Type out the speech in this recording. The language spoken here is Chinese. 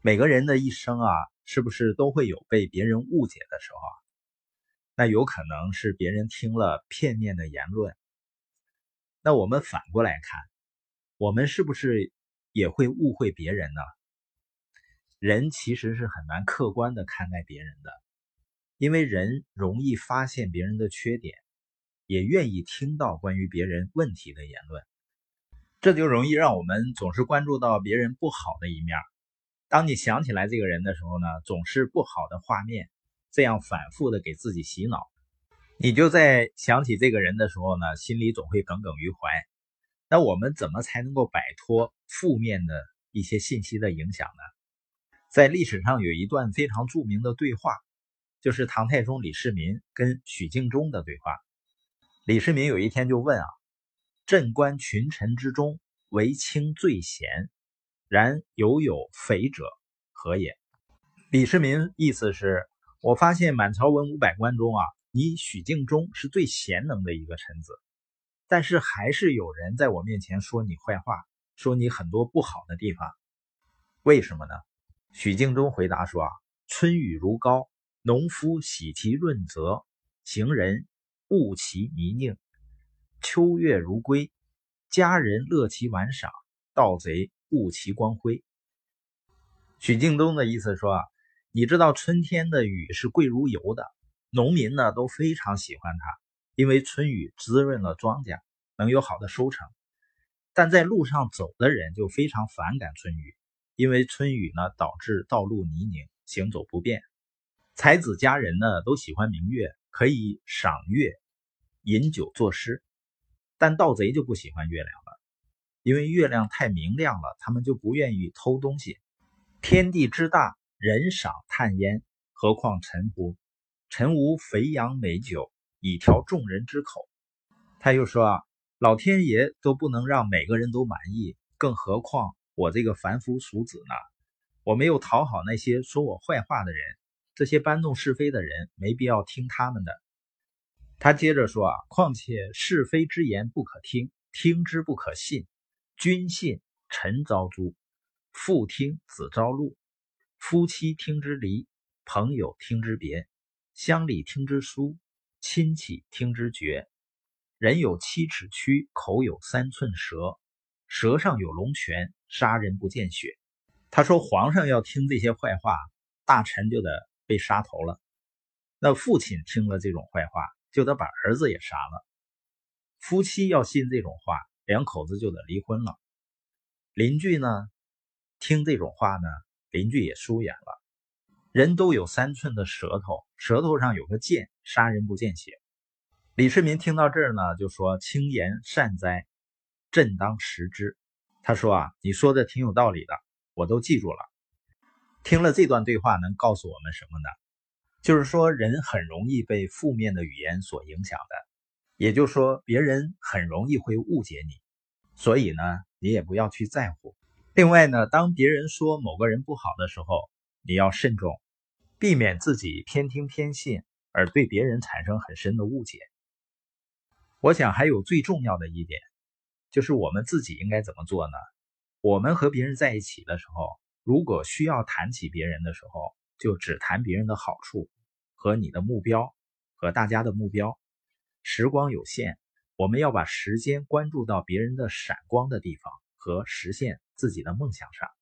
每个人的一生啊，是不是都会有被别人误解的时候？那有可能是别人听了片面的言论。那我们反过来看，我们是不是也会误会别人呢？人其实是很难客观的看待别人的，因为人容易发现别人的缺点，也愿意听到关于别人问题的言论，这就容易让我们总是关注到别人不好的一面。当你想起来这个人的时候呢，总是不好的画面，这样反复的给自己洗脑，你就在想起这个人的时候呢，心里总会耿耿于怀。那我们怎么才能够摆脱负面的一些信息的影响呢？在历史上有一段非常著名的对话，就是唐太宗李世民跟许敬宗的对话。李世民有一天就问啊：“朕观群臣之中，唯卿最贤。”然犹有匪者，何也？李世民意思是，我发现满朝文武百官中啊，你许敬宗是最贤能的一个臣子，但是还是有人在我面前说你坏话，说你很多不好的地方，为什么呢？许敬宗回答说啊，春雨如膏，农夫喜其润泽，行人恶其泥泞；秋月如归，佳人乐其玩赏，盗贼。物其光辉。许敬东的意思说啊，你知道春天的雨是贵如油的，农民呢都非常喜欢它，因为春雨滋润了庄稼，能有好的收成。但在路上走的人就非常反感春雨，因为春雨呢导致道路泥泞，行走不便。才子佳人呢都喜欢明月，可以赏月、饮酒作诗，但盗贼就不喜欢月亮。因为月亮太明亮了，他们就不愿意偷东西。天地之大，人赏叹焉，何况臣乎？臣无肥羊美酒，以调众人之口。他又说啊，老天爷都不能让每个人都满意，更何况我这个凡夫俗子呢？我没有讨好那些说我坏话的人，这些搬弄是非的人，没必要听他们的。他接着说啊，况且是非之言不可听，听之不可信。君信臣遭诛，父听子遭戮，夫妻听之离，朋友听之别，乡里听之疏，亲戚听之绝。人有七尺躯，口有三寸舌，舌上有龙泉，杀人不见血。他说皇上要听这些坏话，大臣就得被杀头了。那父亲听了这种坏话，就得把儿子也杀了。夫妻要信这种话。两口子就得离婚了。邻居呢，听这种话呢，邻居也疏远了。人都有三寸的舌头，舌头上有个剑，杀人不见血。李世民听到这儿呢，就说：“轻言善哉，朕当食之。”他说啊，你说的挺有道理的，我都记住了。听了这段对话，能告诉我们什么呢？就是说，人很容易被负面的语言所影响的。也就是说，别人很容易会误解你，所以呢，你也不要去在乎。另外呢，当别人说某个人不好的时候，你要慎重，避免自己偏听偏信，而对别人产生很深的误解。我想还有最重要的一点，就是我们自己应该怎么做呢？我们和别人在一起的时候，如果需要谈起别人的时候，就只谈别人的好处和你的目标和大家的目标。时光有限，我们要把时间关注到别人的闪光的地方和实现自己的梦想上。